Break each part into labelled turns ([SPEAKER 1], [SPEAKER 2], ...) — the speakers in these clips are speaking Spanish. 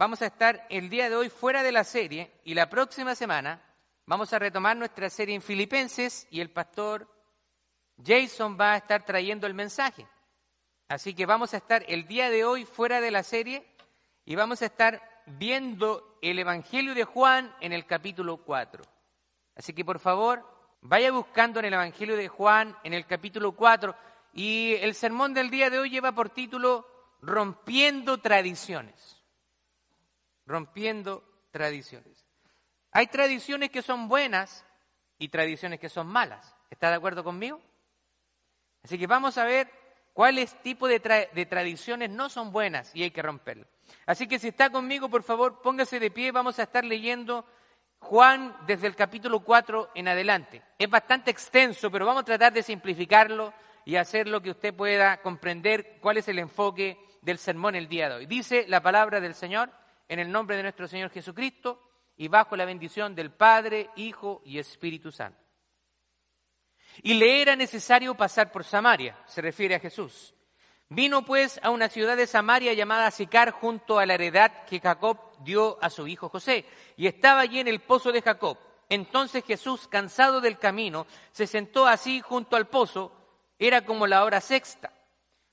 [SPEAKER 1] vamos a estar el día de hoy fuera de la serie y la próxima semana vamos a retomar nuestra serie en Filipenses y el pastor Jason va a estar trayendo el mensaje. Así que vamos a estar el día de hoy fuera de la serie y vamos a estar viendo el Evangelio de Juan en el capítulo 4. Así que por favor, vaya buscando en el Evangelio de Juan en el capítulo 4 y el sermón del día de hoy lleva por título Rompiendo tradiciones. Rompiendo tradiciones. Hay tradiciones que son buenas y tradiciones que son malas. ¿Está de acuerdo conmigo? Así que vamos a ver cuáles tipos de, tradiciones no son buenas y hay que romperlas. Así que si está conmigo, por favor, póngase de pie, vamos a estar leyendo Juan desde el capítulo 4 en adelante. Es bastante extenso, pero vamos a tratar de simplificarlo y hacer lo que usted pueda comprender cuál es el enfoque del sermón el día de hoy. Dice la palabra del Señor en el nombre de nuestro Señor Jesucristo y bajo la bendición del Padre, Hijo y Espíritu Santo. Y le era necesario pasar por Samaria, se refiere a Jesús. Vino pues a una ciudad de Samaria llamada Sicar junto a la heredad que Jacob dio a su hijo José, y estaba allí en el pozo de Jacob. Entonces Jesús, cansado del camino, se sentó así junto al pozo, era como la hora sexta.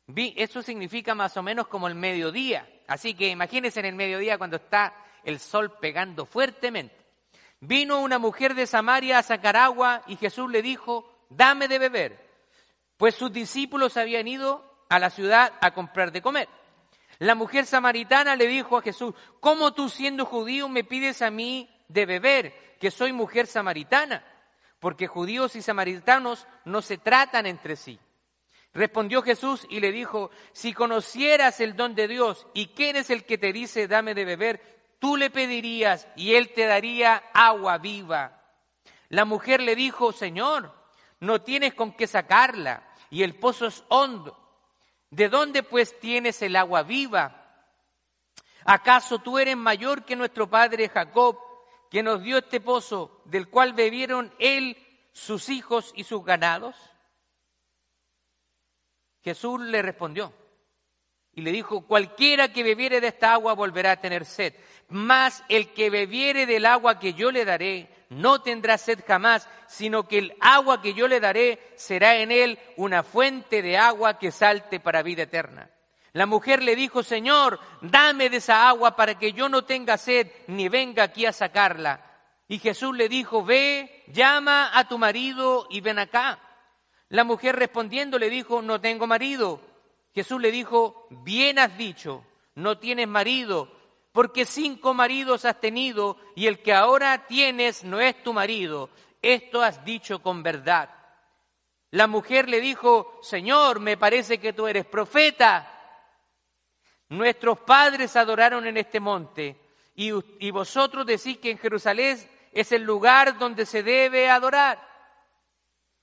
[SPEAKER 1] Eso significa más o menos como el mediodía, así que imagínense en el mediodía cuando está el sol pegando fuertemente. Vino una mujer de Samaria a sacar agua y Jesús le dijo, dame de beber, pues sus discípulos habían ido a la ciudad a comprar de comer. La mujer samaritana le dijo a Jesús, ¿cómo tú siendo judío me pides a mí de beber, que soy mujer samaritana? Porque judíos y samaritanos no se tratan entre sí. Respondió Jesús y le dijo, si conocieras el don de Dios y quién es el que te dice dame de beber, tú le pedirías y él te daría agua viva. La mujer le dijo, Señor, no tienes con qué sacarla y el pozo es hondo. ¿De dónde pues tienes el agua viva? ¿Acaso tú eres mayor que nuestro padre Jacob, que nos dio este pozo, del cual bebieron él, sus hijos y sus ganados? Jesús le respondió y le dijo, cualquiera que bebiere de esta agua volverá a tener sed, mas el que bebiere del agua que yo le daré no tendrá sed jamás, sino que el agua que yo le daré será en él una fuente de agua que salte para vida eterna. La mujer le dijo, Señor, dame de esa agua para que yo no tenga sed ni venga aquí a sacarla. Y Jesús le dijo, ve, llama a tu marido y ven acá. La mujer respondiendo le dijo, no tengo marido. Jesús le dijo, bien has dicho, no tienes marido porque cinco maridos has tenido y el que ahora tienes no es tu marido. Esto has dicho con verdad. La mujer le dijo, Señor, me parece que tú eres profeta. Nuestros padres adoraron en este monte y, y vosotros decís que en Jerusalén es el lugar donde se debe adorar.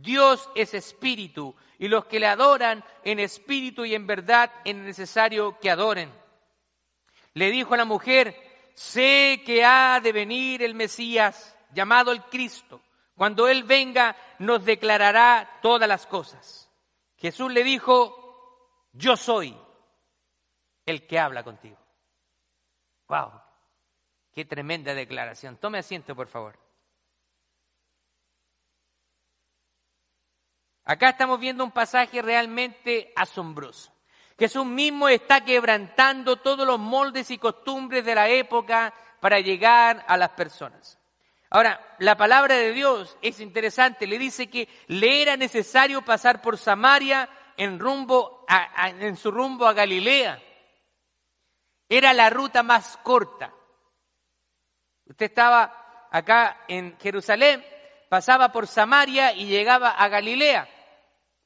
[SPEAKER 1] Dios es espíritu y los que le adoran en espíritu y en verdad es necesario que adoren. Le dijo a la mujer, sé que ha de venir el Mesías llamado el Cristo. Cuando Él venga nos declarará todas las cosas. Jesús le dijo, yo soy el que habla contigo. ¡Wow! Qué tremenda declaración. Tome asiento, por favor. Acá estamos viendo un pasaje realmente asombroso. Jesús mismo está quebrantando todos los moldes y costumbres de la época para llegar a las personas. Ahora, la palabra de Dios es interesante, le dice que le era necesario pasar por Samaria en, rumbo en su rumbo a Galilea. Era la ruta más corta. Usted estaba acá en Jerusalén, pasaba por Samaria y llegaba a Galilea.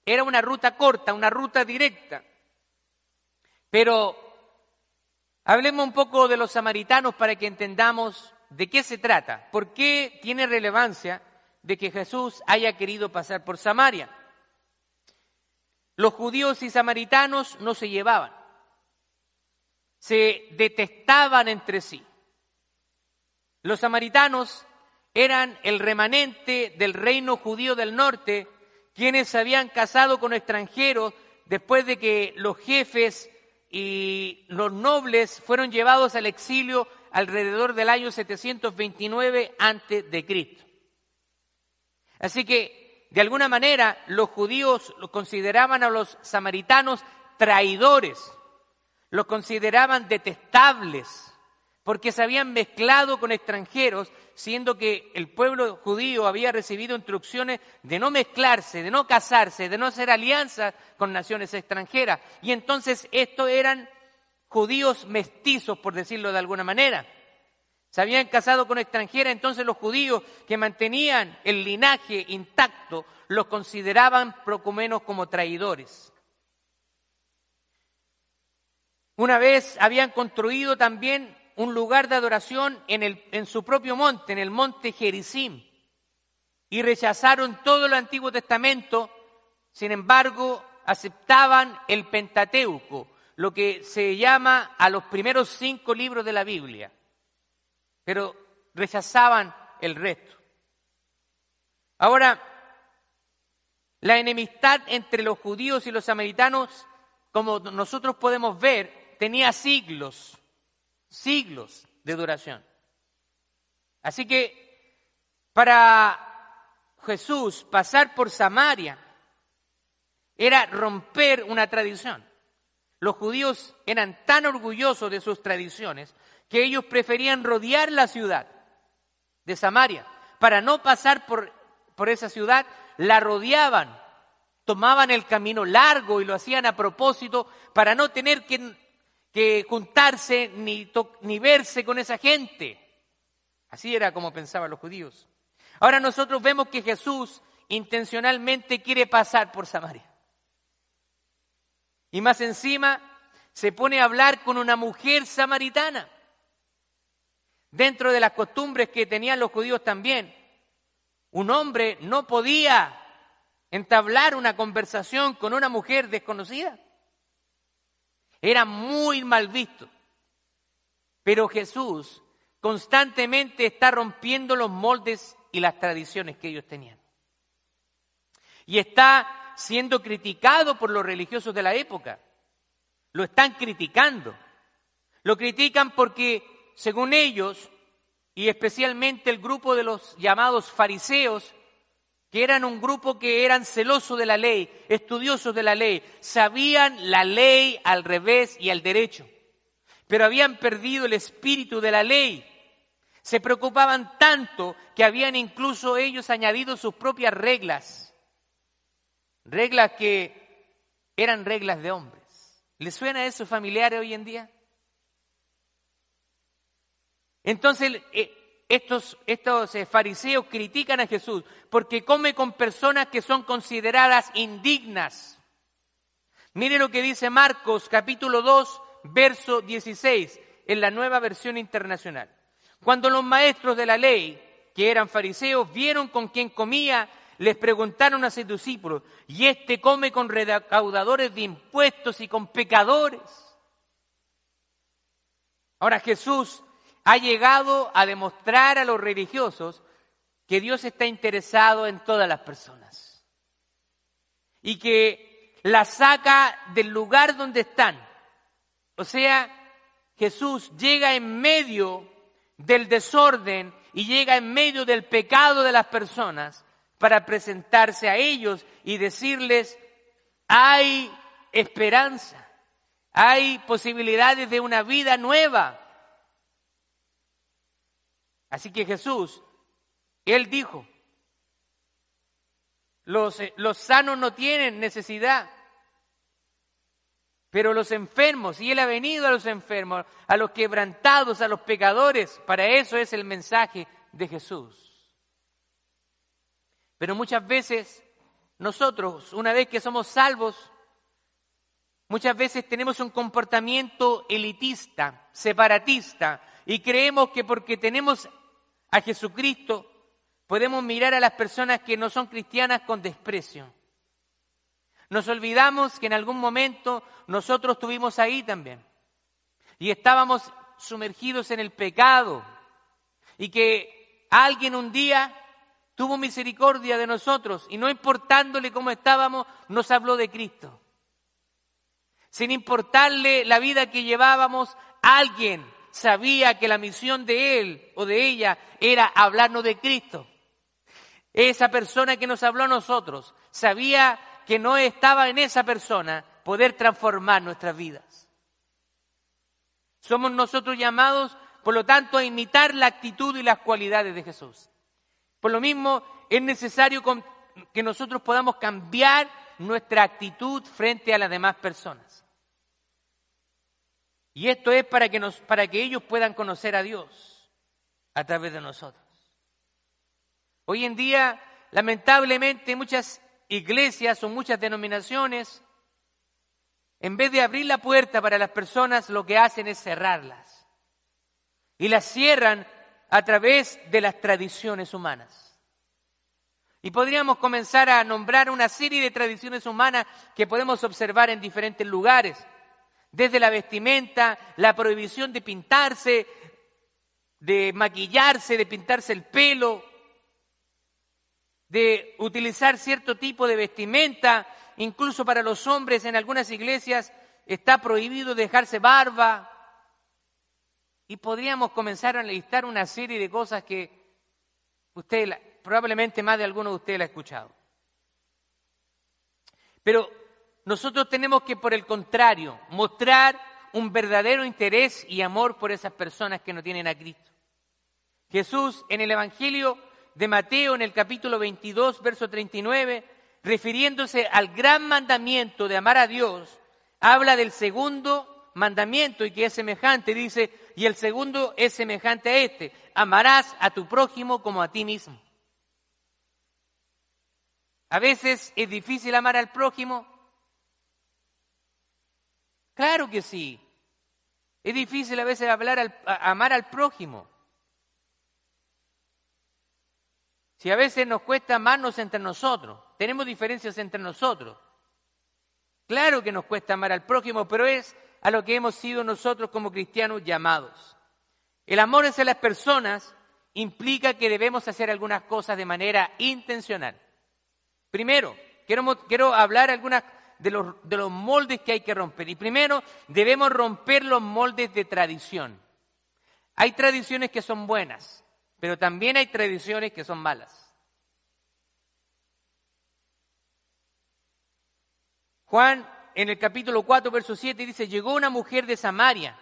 [SPEAKER 1] Era una ruta corta, una ruta directa. Pero hablemos un poco de los samaritanos para que entendamos de qué se trata, por qué tiene relevancia de que Jesús haya querido pasar por Samaria. Los judíos y samaritanos no se llevaban, se detestaban entre sí. Los samaritanos eran el remanente del reino judío del norte, quienes se habían casado con extranjeros después de que los jefes y los nobles fueron llevados al exilio alrededor del año 729 antes de Cristo. Así que, de alguna manera, los judíos consideraban a los samaritanos traidores, los consideraban detestables, porque se habían mezclado con extranjeros, siendo que el pueblo judío había recibido instrucciones de no mezclarse, de no casarse, de no hacer alianzas con naciones extranjeras. Y entonces estos eran judíos mestizos, por decirlo de alguna manera. Se habían casado con extranjeras, entonces los judíos que mantenían el linaje intacto los consideraban poco menos como traidores. Una vez habían construido también un lugar de adoración en, el, en su propio monte, en el monte Gerizim, y rechazaron todo el Antiguo Testamento, sin embargo, aceptaban el Pentateuco, lo que se llama a los primeros cinco libros de la Biblia. Pero rechazaban el resto. Ahora, la enemistad entre los judíos y los samaritanos, como nosotros podemos ver, tenía siglos, siglos de duración. Así que para Jesús pasar por Samaria era romper una tradición. Los judíos eran tan orgullosos de sus tradiciones que ellos preferían rodear la ciudad de Samaria. Para no pasar por, por esa ciudad, la rodeaban, tomaban el camino largo y lo hacían a propósito para no tener que, que juntarse ni, ni verse con esa gente. Así era como pensaban los judíos. Ahora nosotros vemos que Jesús intencionalmente quiere pasar por Samaria. Y más encima se pone a hablar con una mujer samaritana dentro de las costumbres que tenían los judíos también. Un hombre no podía entablar una conversación con una mujer desconocida. Era muy mal visto. Pero Jesús constantemente está rompiendo los moldes y las tradiciones que ellos tenían. Y está siendo criticado por los religiosos de la época. Lo están criticando. Lo critican porque según ellos, y especialmente el grupo de los llamados fariseos, que eran un grupo que eran celosos de la ley, estudiosos de la ley, sabían la ley al revés y al derecho, pero habían perdido el espíritu de la ley. Se preocupaban tanto que habían incluso ellos añadido sus propias reglas, reglas que eran reglas de hombres. ¿Les suena eso familiar hoy en día? Entonces, eh, estos, eh, fariseos critican a Jesús porque come con personas que son consideradas indignas. Mire lo que dice Marcos capítulo 2, verso 16, en la nueva versión internacional. Cuando los maestros de la ley, que eran fariseos, vieron con quién comía, les preguntaron a sus discípulos, ¿y este come con recaudadores de impuestos y con pecadores? Ahora Jesús ha llegado a demostrar a los religiosos que Dios está interesado en todas las personas y que las saca del lugar donde están. O sea, Jesús llega en medio del desorden y llega en medio del pecado de las personas para presentarse a ellos y decirles, hay esperanza, hay posibilidades de una vida nueva, Así que Jesús, Él dijo, los, eh, los sanos no tienen necesidad, pero los enfermos, y Él ha venido a los enfermos, a los quebrantados, a los pecadores, para eso es el mensaje de Jesús. Pero muchas veces nosotros, una vez que somos salvos, muchas veces tenemos un comportamiento elitista, separatista, y creemos que porque tenemos a Jesucristo podemos mirar a las personas que no son cristianas con desprecio. Nos olvidamos que en algún momento nosotros estuvimos ahí también y estábamos sumergidos en el pecado y que alguien un día tuvo misericordia de nosotros y no importándole cómo estábamos, nos habló de Cristo. Sin importarle la vida que llevábamos, alguien sabía que la misión de él o de ella era hablarnos de Cristo. Esa persona que nos habló a nosotros sabía que no estaba en esa persona poder transformar nuestras vidas. Somos nosotros llamados, por lo tanto, a imitar la actitud y las cualidades de Jesús. Por lo mismo, es necesario que nosotros podamos cambiar nuestra actitud frente a las demás personas. Y esto es para que, nos, para que ellos puedan conocer a Dios a través de nosotros. Hoy en día, lamentablemente, muchas iglesias o muchas denominaciones, en vez de abrir la puerta para las personas, lo que hacen es cerrarlas. Y las cierran a través de las tradiciones humanas. Y podríamos comenzar a nombrar una serie de tradiciones humanas que podemos observar en diferentes lugares, desde la vestimenta, la prohibición de pintarse, de maquillarse, de pintarse el pelo, de utilizar cierto tipo de vestimenta, incluso para los hombres en algunas iglesias está prohibido dejarse barba, y podríamos comenzar a listar una serie de cosas que usted, probablemente más de alguno de ustedes la ha escuchado. Pero nosotros tenemos que, por el contrario, mostrar un verdadero interés y amor por esas personas que no tienen a Cristo. Jesús en el Evangelio de Mateo, en el capítulo 22, verso 39, refiriéndose al gran mandamiento de amar a Dios, habla del segundo mandamiento y que es semejante, dice, y el segundo es semejante a este, amarás a tu prójimo como a ti mismo. A veces es difícil amar al prójimo. Claro que sí. Es difícil a veces hablar amar al prójimo. Si a veces nos cuesta amarnos entre nosotros, tenemos diferencias entre nosotros. Claro que nos cuesta amar al prójimo, pero es a lo que hemos sido nosotros como cristianos llamados. El amor hacia las personas implica que debemos hacer algunas cosas de manera intencional. Primero, quiero, quiero hablar algunas de los, de los moldes que hay que romper. Y primero, debemos romper los moldes de tradición. Hay tradiciones que son buenas, pero también hay tradiciones que son malas. Juan en el capítulo 4, verso 7 dice, llegó una mujer de Samaria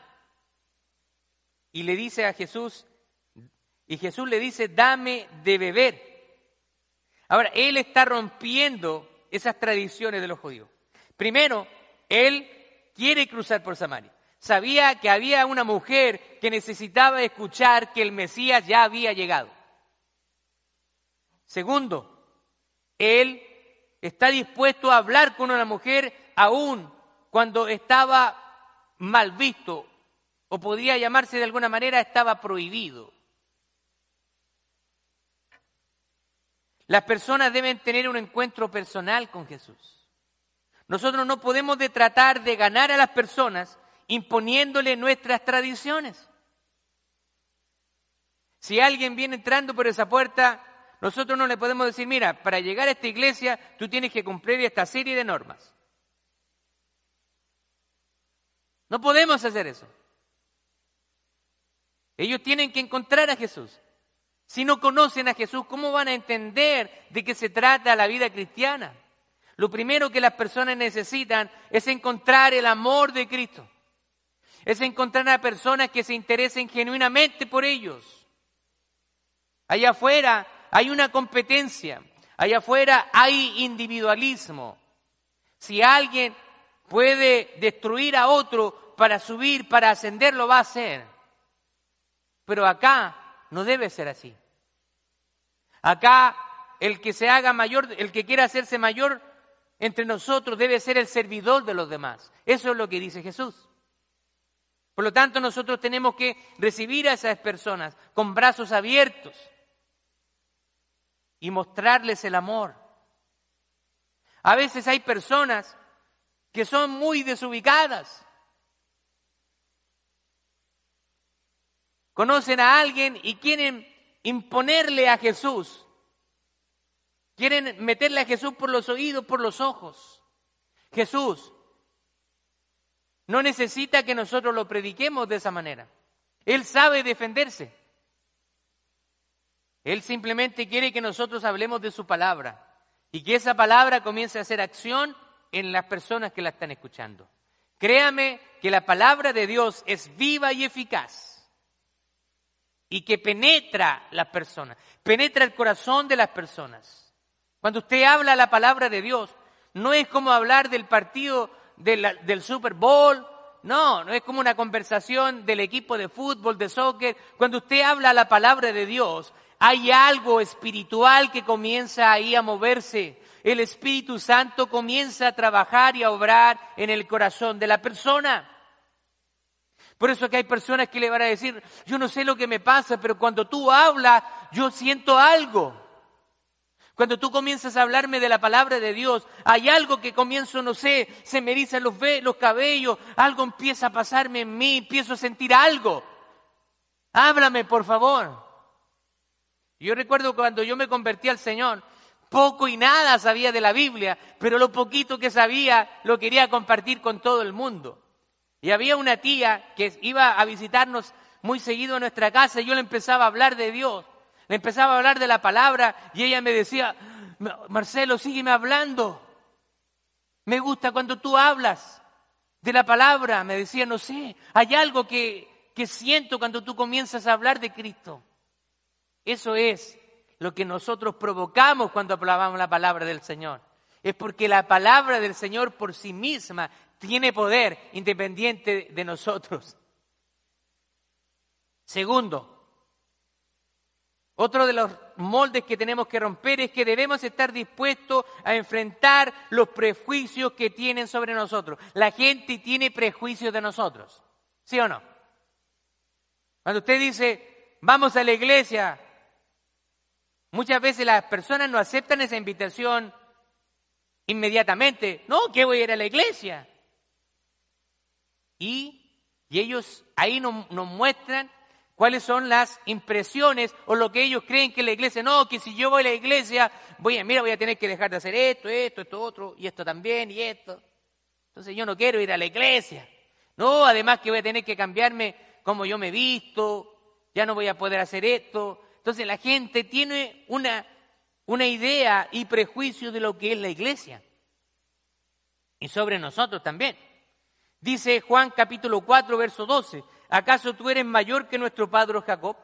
[SPEAKER 1] y le dice a Jesús, y Jesús le dice, dame de beber. Ahora, él está rompiendo esas tradiciones de los judíos. Primero, él quiere cruzar por Samaria. Sabía que había una mujer que necesitaba escuchar que el Mesías ya había llegado. Segundo, él está dispuesto a hablar con una mujer aún cuando estaba mal visto o podría llamarse de alguna manera estaba prohibido. Las personas deben tener un encuentro personal con Jesús. Nosotros no podemos de tratar de ganar a las personas imponiéndole nuestras tradiciones. Si alguien viene entrando por esa puerta, nosotros no le podemos decir, mira, para llegar a esta iglesia tú tienes que cumplir esta serie de normas. No podemos hacer eso. Ellos tienen que encontrar a Jesús. Si no conocen a Jesús, ¿cómo van a entender de qué se trata la vida cristiana? Lo primero que las personas necesitan es encontrar el amor de Cristo. Es encontrar a personas que se interesen genuinamente por ellos. Allá afuera hay una competencia. Allá afuera hay individualismo. Si alguien puede destruir a otro para subir, para ascender, lo va a hacer. Pero acá no debe ser así. Acá el que se haga mayor, el que quiera hacerse mayor entre nosotros debe ser el servidor de los demás. Eso es lo que dice Jesús. Por lo tanto, nosotros tenemos que recibir a esas personas con brazos abiertos y mostrarles el amor. A veces hay personas que son muy desubicadas. Conocen a alguien y quieren imponerle a Jesús. Quieren meterle a Jesús por los oídos, por los ojos. Jesús no necesita que nosotros lo prediquemos de esa manera. Él sabe defenderse. Él simplemente quiere que nosotros hablemos de su palabra y que esa palabra comience a hacer acción en las personas que la están escuchando. Créame que la palabra de Dios es viva y eficaz y que penetra las personas, penetra el corazón de las personas. Cuando usted habla la palabra de Dios, no es como hablar del partido del Super Bowl, no, no es como una conversación del equipo de fútbol, de soccer. Cuando usted habla la palabra de Dios, hay algo espiritual que comienza ahí a moverse. El Espíritu Santo comienza a trabajar y a obrar en el corazón de la persona. Por eso que hay personas que le van a decir, yo no sé lo que me pasa, pero cuando tú hablas, yo siento algo. Cuando tú comienzas a hablarme de la palabra de Dios, hay algo que comienzo, no sé, se me erizan los, los cabellos, algo empieza a pasarme en mí, empiezo a sentir algo. Háblame, por favor. Yo recuerdo cuando yo me convertí al Señor, poco y nada sabía de la Biblia, pero lo poquito que sabía lo quería compartir con todo el mundo. Y había una tía que iba a visitarnos muy seguido a nuestra casa y yo le empezaba a hablar de Dios. Le empezaba a hablar de la palabra y ella me decía, Marcelo, sígueme hablando. Me gusta cuando tú hablas de la palabra. Me decía, no sé, hay algo que, que siento cuando tú comienzas a hablar de Cristo. Eso es lo que nosotros provocamos cuando hablamos la palabra del Señor. Es porque la palabra del Señor por sí misma tiene poder independiente de nosotros. Segundo, otro de los moldes que tenemos que romper es que debemos estar dispuestos a enfrentar los prejuicios que tienen sobre nosotros. La gente tiene prejuicios de nosotros, ¿sí o no? Cuando usted dice, vamos a la iglesia, muchas veces las personas no aceptan esa invitación inmediatamente. No, que voy a ir a la iglesia. Y, ellos ahí nos muestran cuáles son las impresiones o lo que ellos creen que la iglesia, no, que si yo voy a la iglesia, voy a, mira, voy a tener que dejar de hacer esto, esto, esto, otro, y esto también, y esto. Entonces yo no quiero ir a la iglesia. No, además que voy a tener que cambiarme como yo me he visto, ya no voy a poder hacer esto. Entonces la gente tiene una, una idea y prejuicio de lo que es la iglesia. Y sobre nosotros también. Dice Juan capítulo 4, verso 12. ¿Acaso tú eres mayor que nuestro padre Jacob,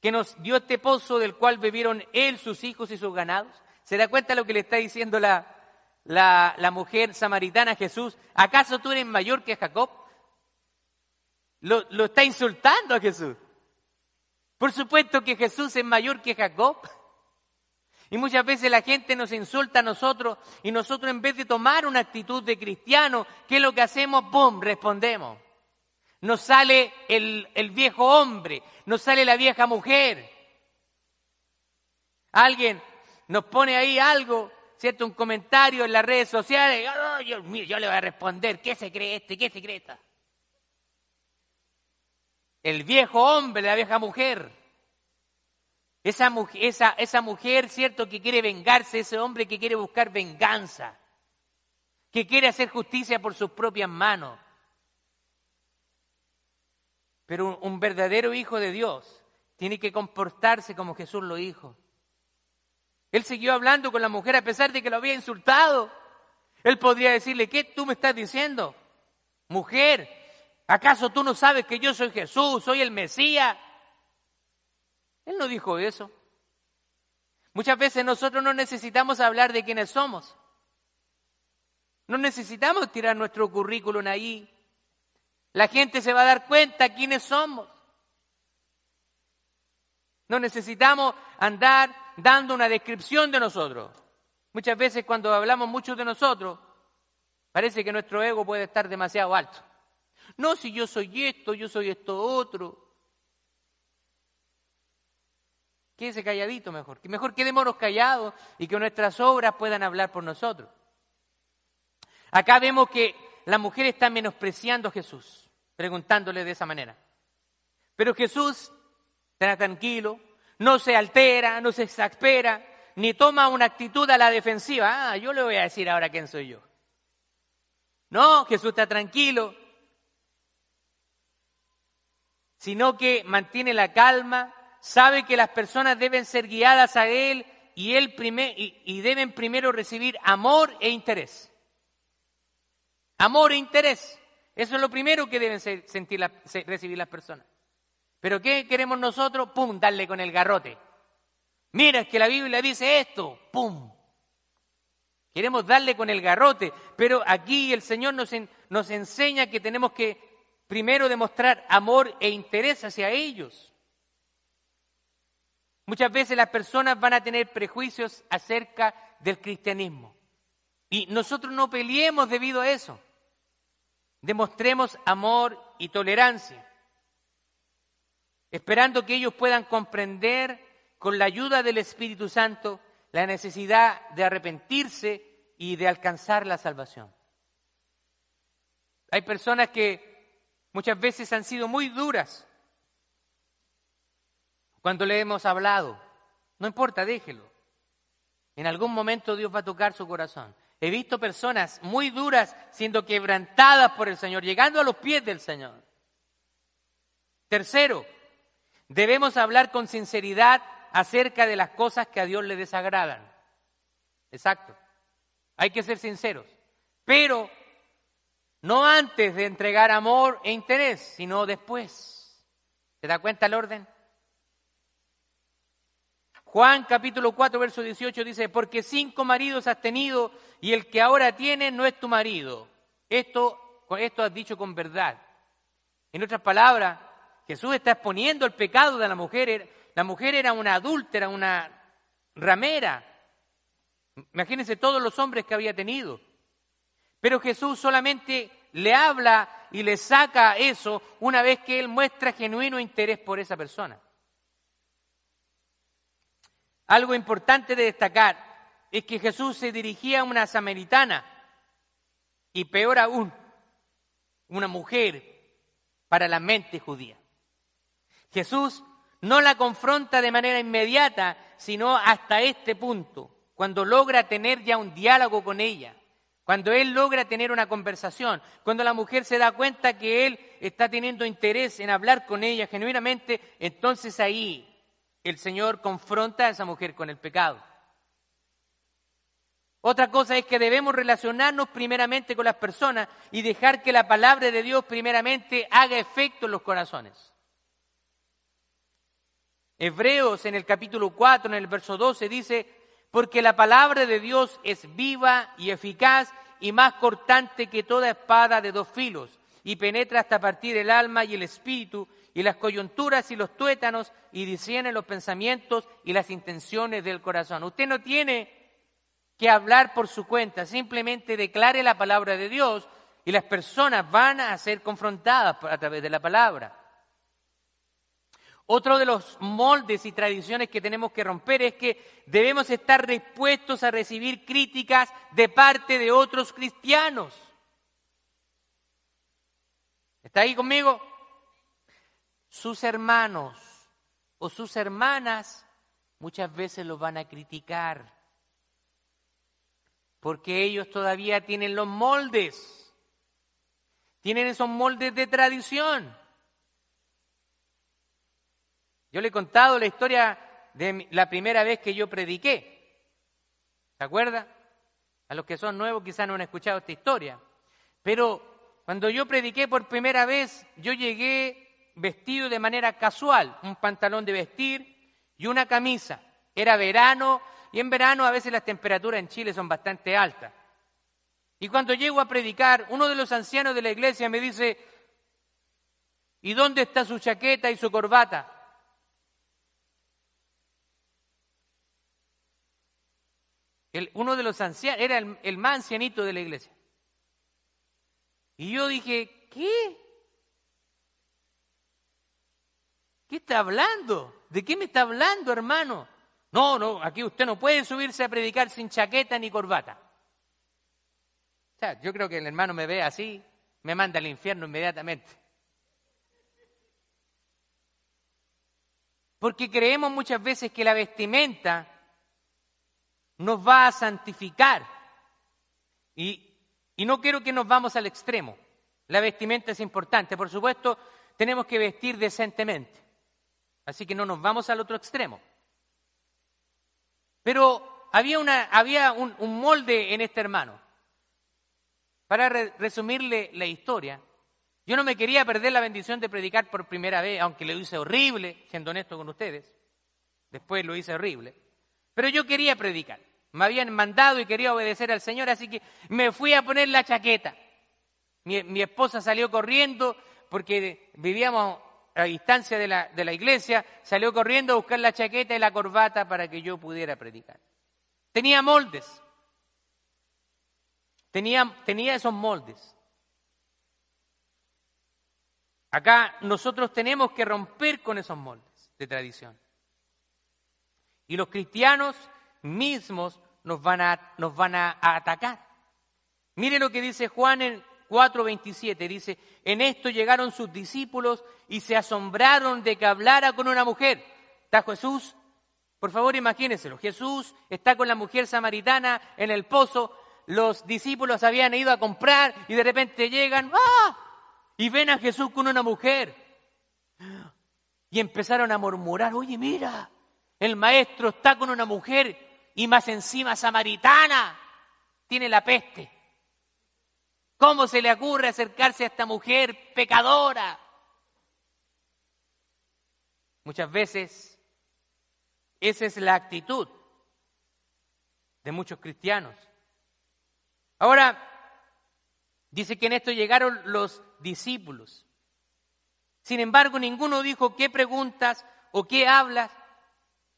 [SPEAKER 1] que nos dio este pozo del cual bebieron él, sus hijos y sus ganados? ¿Se da cuenta lo que le está diciendo la, mujer samaritana a Jesús? ¿Acaso tú eres mayor que Jacob? Lo, lo está insultando a Jesús. Por supuesto que Jesús es mayor que Jacob. Y muchas veces la gente nos insulta a nosotros y nosotros en vez de tomar una actitud de cristiano, ¿qué es lo que hacemos? ¡Bum! Respondemos nos sale el, viejo hombre, nos sale la vieja mujer. Alguien nos pone ahí algo, ¿cierto? Un comentario en las redes sociales. Oh, yo, yo le voy a responder, ¿qué se cree este? ¿Qué se cree? El viejo hombre, la vieja mujer. Esa, esa mujer, ¿cierto? Que quiere vengarse, ese hombre que quiere buscar venganza, que quiere hacer justicia por sus propias manos. Pero un, verdadero hijo de Dios tiene que comportarse como Jesús lo dijo. Él siguió hablando con la mujer a pesar de que lo había insultado. Él podría decirle, ¿qué tú me estás diciendo? Mujer, ¿acaso tú no sabes que yo soy Jesús, soy el Mesías? Él no dijo eso. Muchas veces nosotros no necesitamos hablar de quiénes somos. No necesitamos tirar nuestro currículum ahí la gente se va a dar cuenta quiénes somos. No necesitamos andar dando una descripción de nosotros. Muchas veces cuando hablamos mucho de nosotros, parece que nuestro ego puede estar demasiado alto. No, si yo soy esto, yo soy esto otro. Quédese calladito mejor. Mejor quedémonos callados y que nuestras obras puedan hablar por nosotros. Acá vemos que la mujer está menospreciando a Jesús, preguntándole de esa manera. Pero Jesús está tranquilo, no se altera, no se exaspera, ni toma una actitud a la defensiva. Ah, yo le voy a decir ahora quién soy yo. No, Jesús está tranquilo, sino que mantiene la calma, sabe que las personas deben ser guiadas a Él y, él y, deben primero recibir amor e interés. Amor e interés. Eso es lo primero que deben sentir recibir las personas. Pero ¿qué queremos nosotros? ¡Pum! Darle con el garrote. Mira, es que la Biblia dice esto. ¡Pum! Queremos darle con el garrote. Pero aquí el Señor nos, nos enseña que tenemos que primero demostrar amor e interés hacia ellos. Muchas veces las personas van a tener prejuicios acerca del cristianismo. Y nosotros no peleemos debido a eso. Demostremos amor y tolerancia, esperando que ellos puedan comprender con la ayuda del Espíritu Santo la necesidad de arrepentirse y de alcanzar la salvación. Hay personas que muchas veces han sido muy duras cuando le hemos hablado. No importa, déjelo. En algún momento Dios va a tocar su corazón. He visto personas muy duras siendo quebrantadas por el Señor, llegando a los pies del Señor. Tercero, debemos hablar con sinceridad acerca de las cosas que a Dios le desagradan. Exacto. Hay que ser sinceros. Pero no antes de entregar amor e interés, sino después. ¿Se da cuenta el orden? Juan capítulo 4, verso 18 dice, porque cinco maridos has tenido y el que ahora tiene no es tu marido. Esto, esto has dicho con verdad. En otras palabras, Jesús está exponiendo el pecado de la mujer. La mujer era una adúltera, una ramera. Imagínense todos los hombres que había tenido. Pero Jesús solamente le habla y le saca eso una vez que él muestra genuino interés por esa persona. Algo importante de destacar es que Jesús se dirigía a una samaritana y peor aún, una mujer para la mente judía. Jesús no la confronta de manera inmediata, sino hasta este punto, cuando logra tener ya un diálogo con ella, cuando él logra tener una conversación, cuando la mujer se da cuenta que él está teniendo interés en hablar con ella genuinamente, entonces ahí el Señor confronta a esa mujer con el pecado. Otra cosa es que debemos relacionarnos primeramente con las personas y dejar que la palabra de Dios primeramente haga efecto en los corazones. Hebreos en el capítulo 4, en el verso 12 dice, porque la palabra de Dios es viva y eficaz y más cortante que toda espada de dos filos y penetra hasta partir el alma y el espíritu y las coyunturas y los tuétanos y discierne los pensamientos y las intenciones del corazón. Usted no tiene que hablar por su cuenta, simplemente declare la palabra de Dios y las personas van a ser confrontadas a través de la palabra. Otro de los moldes y tradiciones que tenemos que romper es que debemos estar dispuestos a recibir críticas de parte de otros cristianos. ¿Está ahí conmigo? sus hermanos o sus hermanas muchas veces los van a criticar porque ellos todavía tienen los moldes, tienen esos moldes de tradición. Yo le he contado la historia de la primera vez que yo prediqué. ¿Se acuerda? A los que son nuevos quizás no han escuchado esta historia. Pero cuando yo prediqué por primera vez, yo llegué vestido de manera casual, un pantalón de vestir y una camisa. Era verano y en verano a veces las temperaturas en Chile son bastante altas. Y cuando llego a predicar, uno de los ancianos de la iglesia me dice, ¿y dónde está su chaqueta y su corbata? El, uno de los ancianos, era el, el más ancianito de la iglesia. Y yo dije, ¿qué? ¿Qué está hablando? ¿De qué me está hablando, hermano? No, no, aquí usted no puede subirse a predicar sin chaqueta ni corbata. O sea, yo creo que el hermano me ve así, me manda al infierno inmediatamente. Porque creemos muchas veces que la vestimenta nos va a santificar. Y, y no quiero que nos vamos al extremo. La vestimenta es importante. Por supuesto, tenemos que vestir decentemente. Así que no nos vamos al otro extremo. Pero había, una, un, molde en este hermano. Para resumirle la historia, yo no me quería perder la bendición de predicar por primera vez, aunque lo hice horrible, siendo honesto con ustedes. Después lo hice horrible. Pero yo quería predicar. Me habían mandado y quería obedecer al Señor, así que me fui a poner la chaqueta. Mi esposa salió corriendo porque vivíamos a distancia de la, de la iglesia, salió corriendo a buscar la chaqueta y la corbata para que yo pudiera predicar. Tenía moldes. Tenía, tenía esos moldes. Acá nosotros tenemos que romper con esos moldes de tradición. Y los cristianos mismos nos van a, nos van a atacar. Mire lo que dice Juan en 4:27 dice, en esto llegaron sus discípulos y se asombraron de que hablara con una mujer. ¿Está Jesús? Por favor, imagínenselo. Jesús está con la mujer samaritana en el pozo. Los discípulos habían ido a comprar y de repente llegan ¡ah! y ven a Jesús con una mujer. Y empezaron a murmurar, oye, mira, el maestro está con una mujer y más encima samaritana. Tiene la peste. ¿Cómo se le ocurre acercarse a esta mujer pecadora? Muchas veces esa es la actitud de muchos cristianos. Ahora, dice que en esto llegaron los discípulos. Sin embargo, ninguno dijo qué preguntas o qué hablas.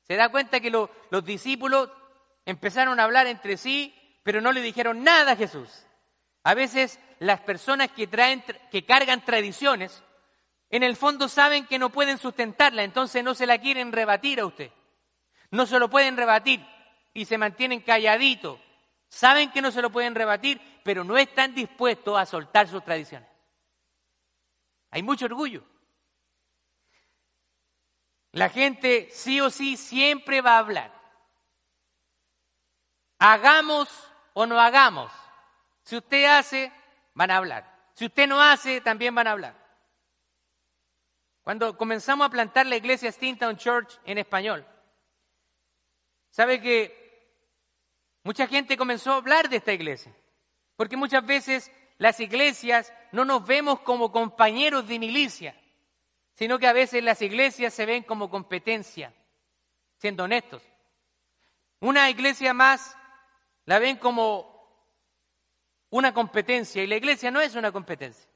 [SPEAKER 1] Se da cuenta que los discípulos empezaron a hablar entre sí, pero no le dijeron nada a Jesús. A veces las personas que, traen, que cargan tradiciones, en el fondo saben que no pueden sustentarla, entonces no se la quieren rebatir a usted. No se lo pueden rebatir y se mantienen calladitos. Saben que no se lo pueden rebatir, pero no están dispuestos a soltar sus tradiciones. Hay mucho orgullo. La gente sí o sí siempre va a hablar. Hagamos o no hagamos. Si usted hace, van a hablar. Si usted no hace, también van a hablar. Cuando comenzamos a plantar la iglesia Steamtown Church en español, ¿sabe que mucha gente comenzó a hablar de esta iglesia? Porque muchas veces las iglesias no nos vemos como compañeros de milicia, sino que a veces las iglesias se ven como competencia, siendo honestos. Una iglesia más la ven como una competencia y la iglesia no es una competencia.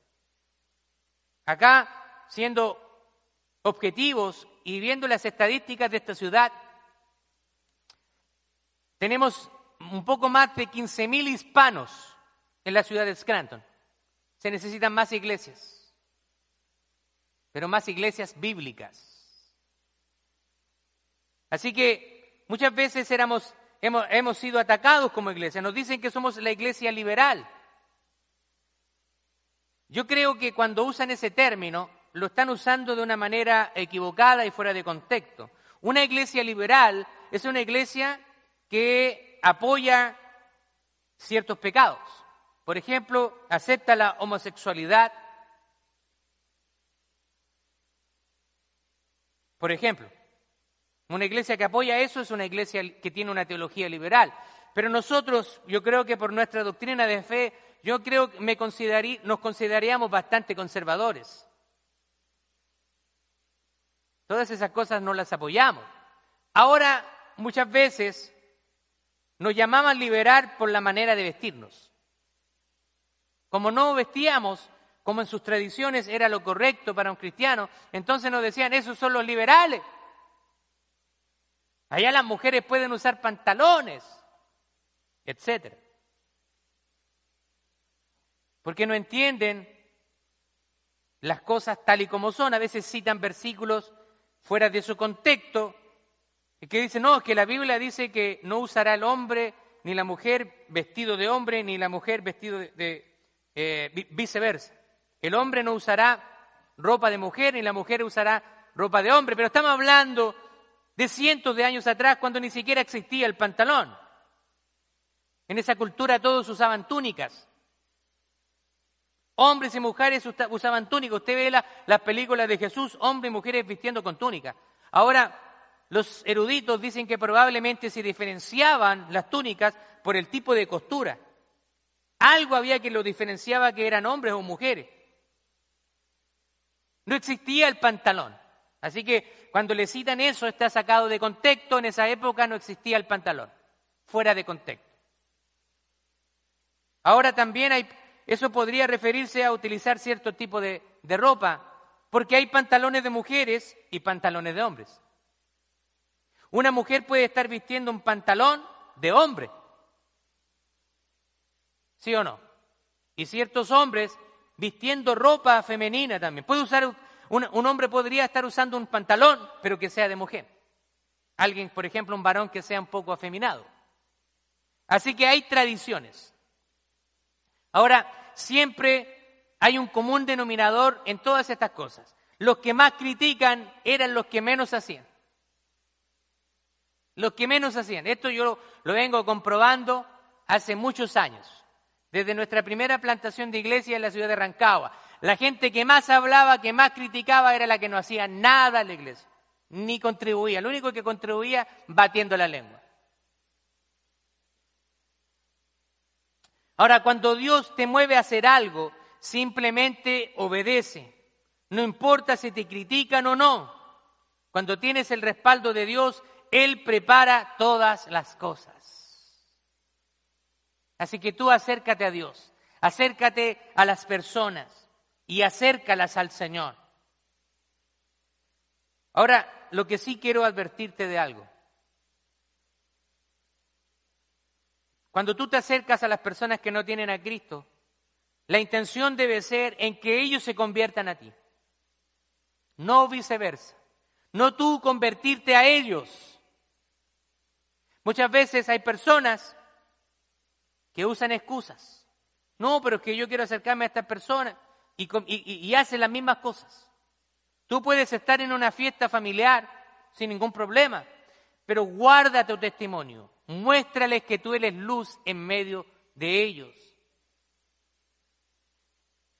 [SPEAKER 1] Acá, siendo objetivos y viendo las estadísticas de esta ciudad, tenemos un poco más de 15.000 hispanos en la ciudad de Scranton. Se necesitan más iglesias, pero más iglesias bíblicas. Así que muchas veces éramos hemos, sido atacados como iglesia. Nos dicen que somos la iglesia liberal. Yo creo que cuando usan ese término, lo están usando de una manera equivocada y fuera de contexto. Una iglesia liberal es una iglesia que apoya ciertos pecados. Por ejemplo, acepta la homosexualidad. Por ejemplo, una iglesia que apoya eso es una iglesia que tiene una teología liberal. Pero nosotros, yo creo que por nuestra doctrina de fe, yo creo que me nos consideraríamos bastante conservadores. Todas esas cosas no las apoyamos. Ahora, muchas veces nos llamaban liberar por la manera de vestirnos. Como no vestíamos como en sus tradiciones era lo correcto para un cristiano, entonces nos decían, esos son los liberales. Allá las mujeres pueden usar pantalones, etc. Porque no entienden las cosas tal y como son. A veces citan versículos fuera de su contexto, y que dice, no, es que la Biblia dice que no usará el hombre ni la mujer vestido de hombre, ni la mujer vestido de, eh, viceversa. El hombre no usará ropa de mujer, ni la mujer usará ropa de hombre, pero estamos hablando de cientos de años atrás, cuando ni siquiera existía el pantalón. En esa cultura todos usaban túnicas. Hombres y mujeres usaban túnicas. Usted ve las películas de Jesús, hombres y mujeres vistiendo con túnica. Ahora, los eruditos dicen que probablemente se diferenciaban las túnicas por el tipo de costura. Algo había que lo diferenciaba que eran hombres o mujeres. No existía el pantalón. Así que cuando le citan eso está sacado de contexto. En esa época no existía el pantalón. Fuera de contexto. Ahora también hay, eso podría referirse a utilizar cierto tipo de, de ropa, porque hay pantalones de mujeres y pantalones de hombres. Una mujer puede estar vistiendo un pantalón de hombre. ¿Sí o no? Y ciertos hombres vistiendo ropa femenina también. Puede usar un, hombre podría estar usando un pantalón, pero que sea de mujer. Alguien, por ejemplo, un varón que sea un poco afeminado. Así que hay tradiciones. Ahora, siempre hay un común denominador en todas estas cosas. Los que más critican eran los que menos hacían. Los que menos hacían. Esto yo lo, vengo comprobando hace muchos años. Desde nuestra primera plantación de iglesia en la ciudad de Rancagua. La gente que más hablaba, que más criticaba, era la que no hacía nada en la iglesia. Ni contribuía. Lo único que contribuía batiendo la lengua. Ahora, cuando Dios te mueve a hacer algo, simplemente obedece. No importa si te critican o no. Cuando tienes el respaldo de Dios, él prepara todas las cosas. Así que tú acércate a Dios, acércate a las personas y acércalas al Señor. Ahora, lo que sí quiero advertirte de algo. Cuando tú te acercas a las personas que no tienen a Cristo, la intención debe ser en que ellos se conviertan a ti, no viceversa. No tú convertirte a ellos. Muchas veces hay personas que usan excusas. No, pero es que yo quiero acercarme a esta persona y, y, hacen las mismas cosas. Tú puedes estar en una fiesta familiar sin ningún problema, pero guarda tu testimonio. Muéstrales que tú eres luz en medio de ellos.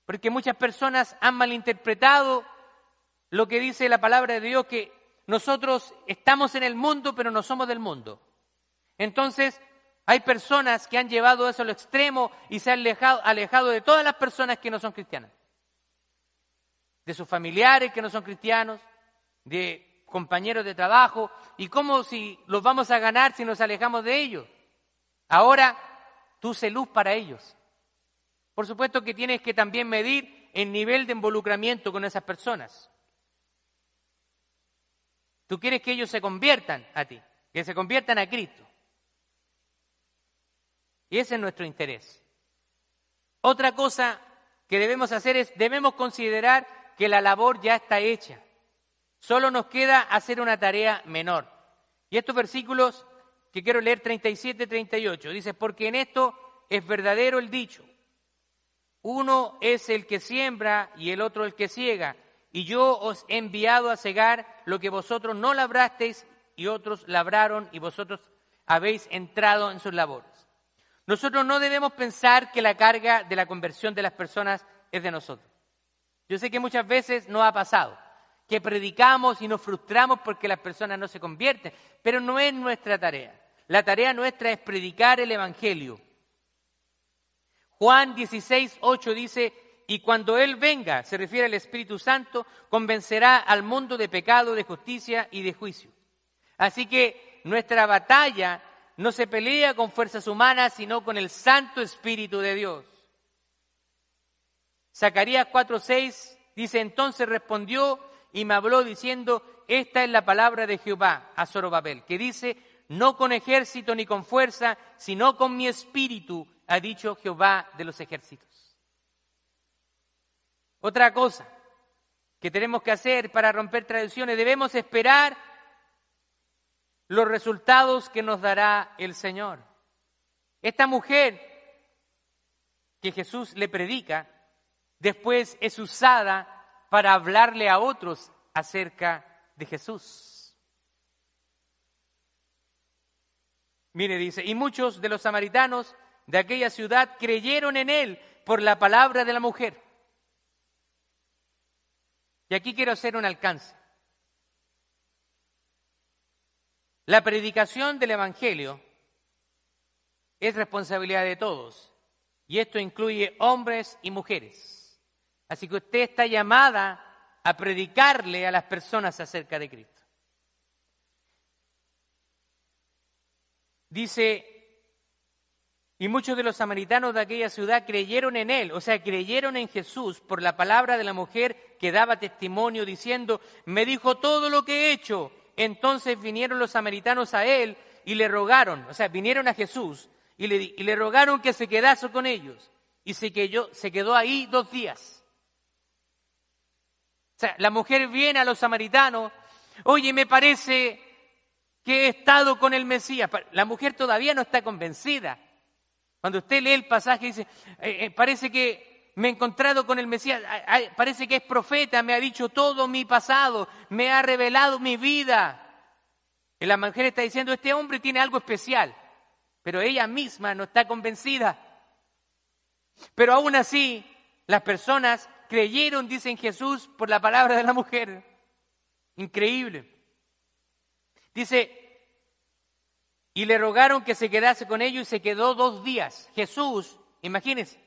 [SPEAKER 1] Porque muchas personas han malinterpretado lo que dice la palabra de Dios, que nosotros estamos en el mundo, pero no somos del mundo. Entonces, hay personas que han llevado eso al extremo y se han alejado, de todas las personas que no son cristianas. De sus familiares que no son cristianos, de compañeros de trabajo. ¿Y cómo si los vamos a ganar si nos alejamos de ellos? Ahora, tú sé luz para ellos. Por supuesto que tienes que también medir el nivel de involucramiento con esas personas. Tú quieres que ellos se conviertan a ti, que se conviertan a Cristo. Y ese es nuestro interés. Otra cosa que debemos hacer es, debemos considerar que la labor ya está hecha. Solo nos queda hacer una tarea menor. Y estos versículos que quiero leer 37 38, dice, porque en esto es verdadero el dicho. Uno es el que siembra y el otro el que ciega. Y yo os he enviado a cegar lo que vosotros no labrasteis y otros labraron y vosotros habéis entrado en sus labores. Nosotros no debemos pensar que la carga de la conversión de las personas es de nosotros. Yo sé que muchas veces nos ha pasado, que predicamos y nos frustramos porque las personas no se convierten, pero no es nuestra tarea. La tarea nuestra es predicar el Evangelio. Juan 16, 8 dice, y cuando Él venga, se refiere al Espíritu Santo, convencerá al mundo de pecado, de justicia y de juicio. Así que nuestra batalla no se pelea con fuerzas humanas, sino con el Santo Espíritu de Dios. Zacarías 4:6 dice, entonces respondió y me habló diciendo, esta es la palabra de Jehová a Zorobabel, que dice, no con ejército ni con fuerza, sino con mi espíritu, ha dicho Jehová de los ejércitos. Otra cosa, que tenemos que hacer para romper tradiciones. Debemos esperar los resultados que nos dará el Señor. Esta mujer que Jesús le predica, después es usada para hablarle a otros acerca de Jesús. Mire, dice, y muchos de los samaritanos de aquella ciudad creyeron en él por la palabra de la mujer. Y aquí quiero hacer un alcance. La predicación del Evangelio es responsabilidad de todos, y esto incluye hombres y mujeres. Así que usted está llamada a predicarle a las personas acerca de Cristo. Dice, y muchos de los samaritanos de aquella ciudad creyeron en él, o sea, creyeron en Jesús por la palabra de la mujer que daba testimonio diciendo, me dijo todo lo que he hecho. Entonces vinieron los samaritanos a él y le rogaron, o sea, vinieron a Jesús y le, rogaron que se quedase con ellos. Y se quedó, se quedó ahí dos días. Sea, la mujer viene a los samaritanos, oye, me parece que he estado con el Mesías. La mujer todavía no está convencida. Cuando usted lee el pasaje dice, eh, eh, parece que me he encontrado con el Mesías, parece que es profeta, me ha dicho todo mi pasado, me ha revelado mi vida. Y la mujer está diciendo, este hombre tiene algo especial, pero ella misma no está convencida. Pero aún así, las personas creyeron, dicen Jesús, por la palabra de la mujer. Increíble. Dice, y le rogaron que se quedase con ellos y se quedó dos días. Jesús, imagínense,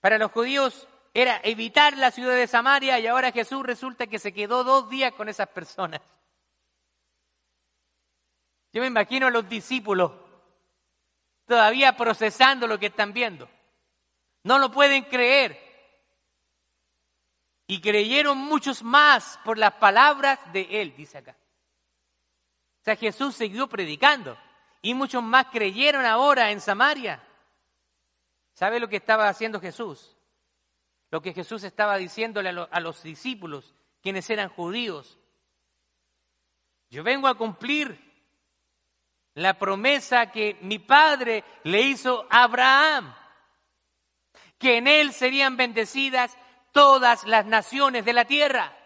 [SPEAKER 1] para los judíos era evitar la ciudad de Samaria y ahora Jesús resulta que se quedó dos días con esas personas. Yo me imagino a los discípulos todavía procesando lo que están viendo. No lo pueden creer. Y creyeron muchos más por las palabras de Él, dice acá. O sea, Jesús siguió predicando y muchos más creyeron ahora en Samaria. ¿Sabe lo que estaba haciendo Jesús? Lo que Jesús estaba diciéndole a, los discípulos, quienes eran judíos. Yo vengo a cumplir la promesa que mi padre le hizo a Abraham, que en él serían bendecidas todas las naciones de la tierra.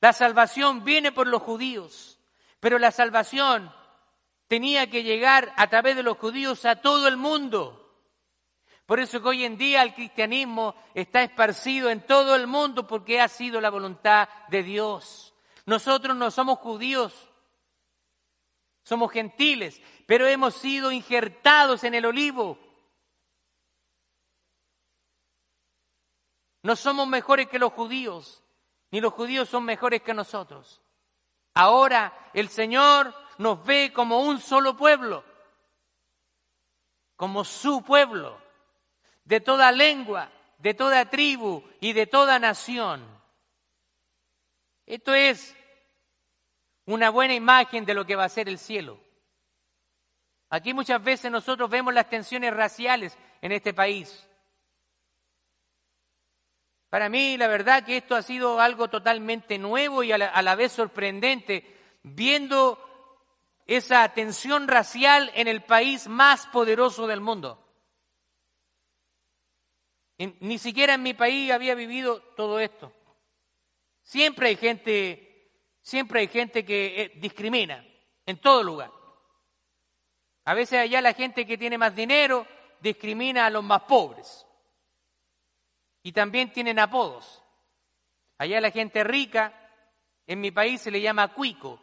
[SPEAKER 1] La salvación viene por los judíos, pero la salvación tenía que llegar a través de los judíos a todo el mundo. Por eso que hoy en día el cristianismo está esparcido en todo el mundo porque ha sido la voluntad de Dios. Nosotros no somos judíos, somos gentiles, pero hemos sido injertados en el olivo. No somos mejores que los judíos, ni los judíos son mejores que nosotros. Ahora el Señor nos ve como un solo pueblo, como su pueblo, de toda lengua, de toda tribu y de toda nación. Esto es una buena imagen de lo que va a ser el cielo. Aquí muchas veces nosotros vemos las tensiones raciales en este país. Para mí, la verdad que esto ha sido algo totalmente nuevo y a la, vez sorprendente, viendo esa tensión racial en el país más poderoso del mundo. ni siquiera en mi país había vivido todo esto. Siempre hay gente, siempre hay gente que eh, discrimina en todo lugar. A veces allá la gente que tiene más dinero discrimina a los más pobres. Y también tienen apodos. Allá la gente rica, en mi país se le llama cuico.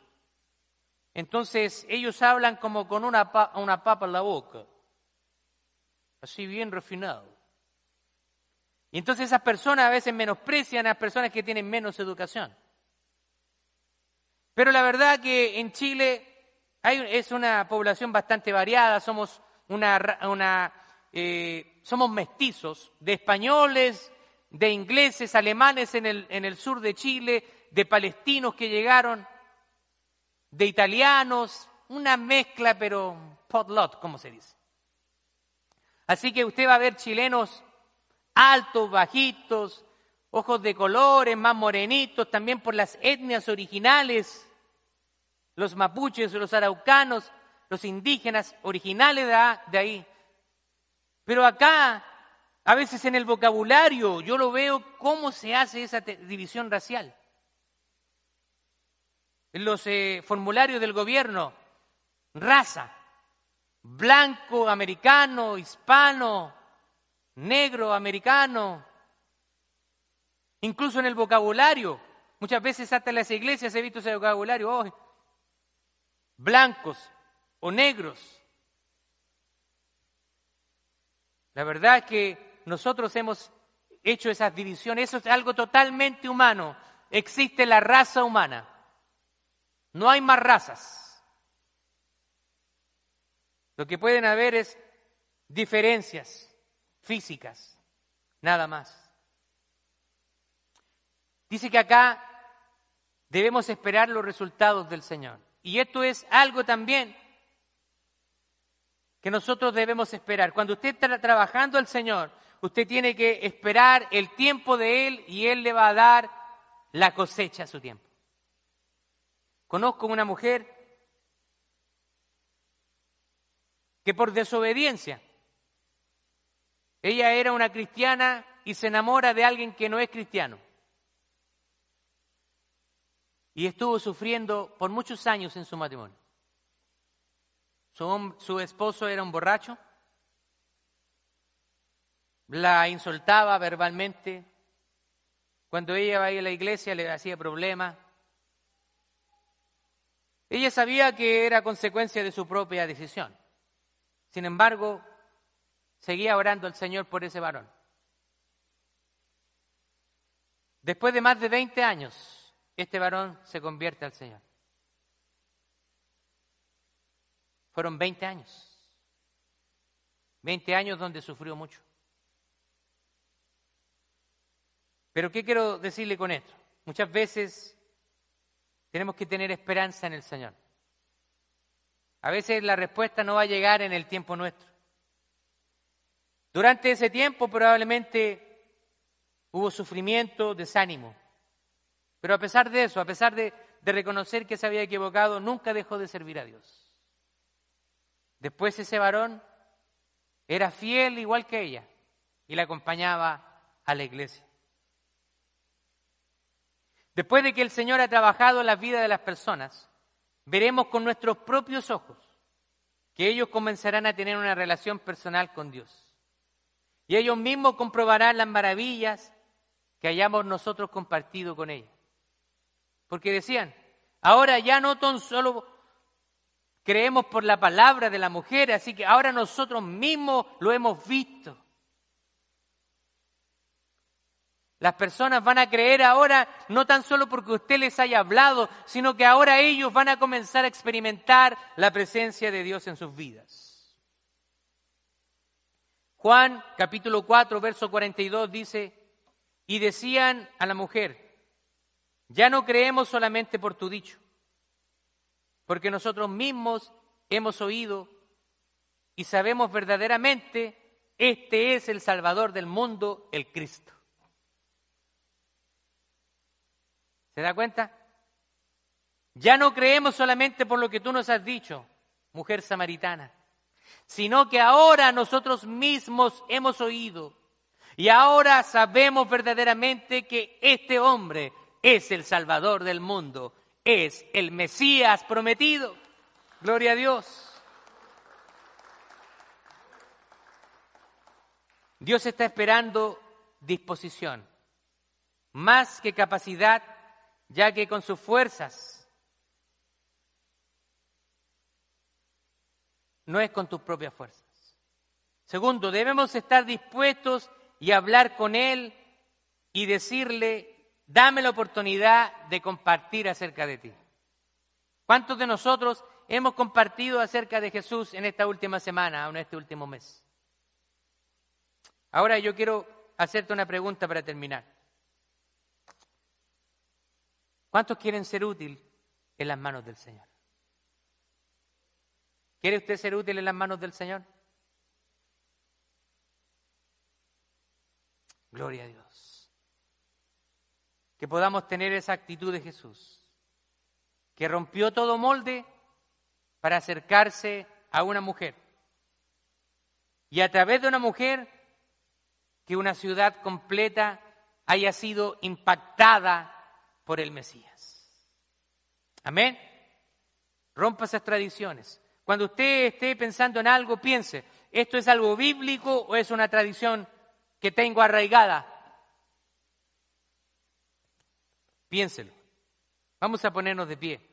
[SPEAKER 1] Entonces ellos hablan como con una, una papa en la boca, así bien refinado. Y entonces esas personas a veces menosprecian a las personas que tienen menos educación. Pero la verdad que en Chile hay, es una población bastante variada, somos una, una eh, somos mestizos de españoles, de ingleses, alemanes en el, en el sur de Chile, de palestinos que llegaron, de italianos, una mezcla, pero potlot, como se dice. Así que usted va a ver chilenos altos, bajitos, ojos de colores, más morenitos, también por las etnias originales, los mapuches, los araucanos, los indígenas originales de ahí. Pero acá, a veces en el vocabulario, yo lo veo cómo se hace esa división racial. En los eh, formularios del gobierno, raza, blanco americano, hispano, negro americano, incluso en el vocabulario. Muchas veces hasta en las iglesias he visto ese vocabulario, blancos o negros. La verdad es que nosotros hemos hecho esas divisiones, eso es algo totalmente humano. Existe la raza humana. No hay más razas. Lo que pueden haber es diferencias físicas, nada más. Dice que acá debemos esperar los resultados del Señor. Y esto es algo también que nosotros debemos esperar. Cuando usted está trabajando al Señor, usted tiene que esperar el tiempo de Él y Él le va a dar la cosecha a su tiempo. Conozco una mujer que por desobediencia, ella era una cristiana y se enamora de alguien que no es cristiano. Y estuvo sufriendo por muchos años en su matrimonio. Su, su esposo era un borracho, la insultaba verbalmente, cuando ella iba a la iglesia le hacía problemas. Ella sabía que era consecuencia de su propia decisión. Sin embargo, seguía orando al Señor por ese varón. Después de más de 20 años, este varón se convierte al Señor. Fueron 20 años. 20 años donde sufrió mucho. Pero ¿qué quiero decirle con esto? Muchas veces tenemos que tener esperanza en el Señor. A veces la respuesta no va a llegar en el tiempo nuestro. Durante ese tiempo probablemente hubo sufrimiento, desánimo. Pero a pesar de eso, a pesar de, reconocer que se había equivocado, nunca dejó de servir a Dios. Después ese varón era fiel igual que ella y la acompañaba a la iglesia. Después de que el Señor ha trabajado en la vida de las personas, veremos con nuestros propios ojos que ellos comenzarán a tener una relación personal con Dios. Y ellos mismos comprobarán las maravillas que hayamos nosotros compartido con ellos. Porque decían, ahora ya no tan solo creemos por la palabra de la mujer, así que ahora nosotros mismos lo hemos visto. Las personas van a creer ahora no tan solo porque usted les haya hablado, sino que ahora ellos van a comenzar a experimentar la presencia de Dios en sus vidas. Juan capítulo 4, verso 42 dice, y decían a la mujer, ya no creemos solamente por tu dicho, porque nosotros mismos hemos oído y sabemos verdaderamente, este es el Salvador del mundo, el Cristo. ¿Se da cuenta? Ya no creemos solamente por lo que tú nos has dicho, mujer samaritana, sino que ahora nosotros mismos hemos oído y ahora sabemos verdaderamente que este hombre es el Salvador del mundo, es el Mesías prometido. Gloria a Dios. Dios está esperando disposición, más que capacidad ya que con sus fuerzas no es con tus propias fuerzas. Segundo, debemos estar dispuestos y hablar con Él y decirle, dame la oportunidad de compartir acerca de ti. ¿Cuántos de nosotros hemos compartido acerca de Jesús en esta última semana o en este último mes? Ahora yo quiero hacerte una pregunta para terminar. ¿Cuántos quieren ser útil en las manos del Señor? ¿Quiere usted ser útil en las manos del Señor? Gloria a Dios. Que podamos tener esa actitud de Jesús, que rompió todo molde para acercarse a una mujer. Y a través de una mujer, que una ciudad completa haya sido impactada por el Mesías. Amén. Rompa esas tradiciones. Cuando usted esté pensando en algo, piense, ¿esto es algo bíblico o es una tradición que tengo arraigada? Piénselo. Vamos a ponernos de pie.